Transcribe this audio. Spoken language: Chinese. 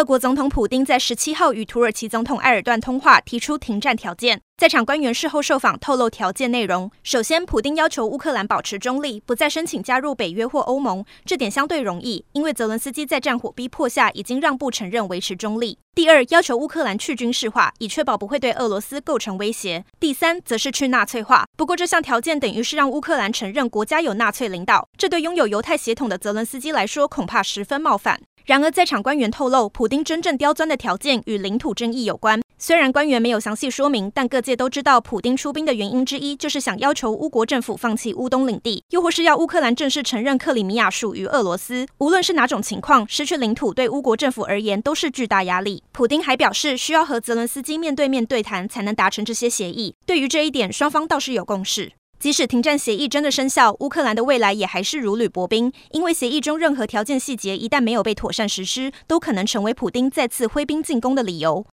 俄国总统普丁在十七号与土耳其总统埃尔段通话，提出停战条件。在场官员事后受访，透露条件内容。首先，普丁要求乌克兰保持中立，不再申请加入北约或欧盟，这点相对容易，因为泽伦斯基在战火逼迫下已经让步承认维持中立。第二，要求乌克兰去军事化，以确保不会对俄罗斯构成威胁。第三，则是去纳粹化。不过，这项条件等于是让乌克兰承认国家有纳粹领导，这对拥有犹太血统的泽伦斯基来说，恐怕十分冒犯。然而，在场官员透露，普丁真正刁钻的条件与领土争议有关。虽然官员没有详细说明，但各界都知道，普丁出兵的原因之一就是想要求乌国政府放弃乌东领地，又或是要乌克兰正式承认克里米亚属于俄罗斯。无论是哪种情况，失去领土对乌国政府而言都是巨大压力。普丁还表示，需要和泽伦斯基面对面对谈才能达成这些协议。对于这一点，双方倒是有共识。即使停战协议真的生效，乌克兰的未来也还是如履薄冰，因为协议中任何条件细节一旦没有被妥善实施，都可能成为普丁再次挥兵进攻的理由。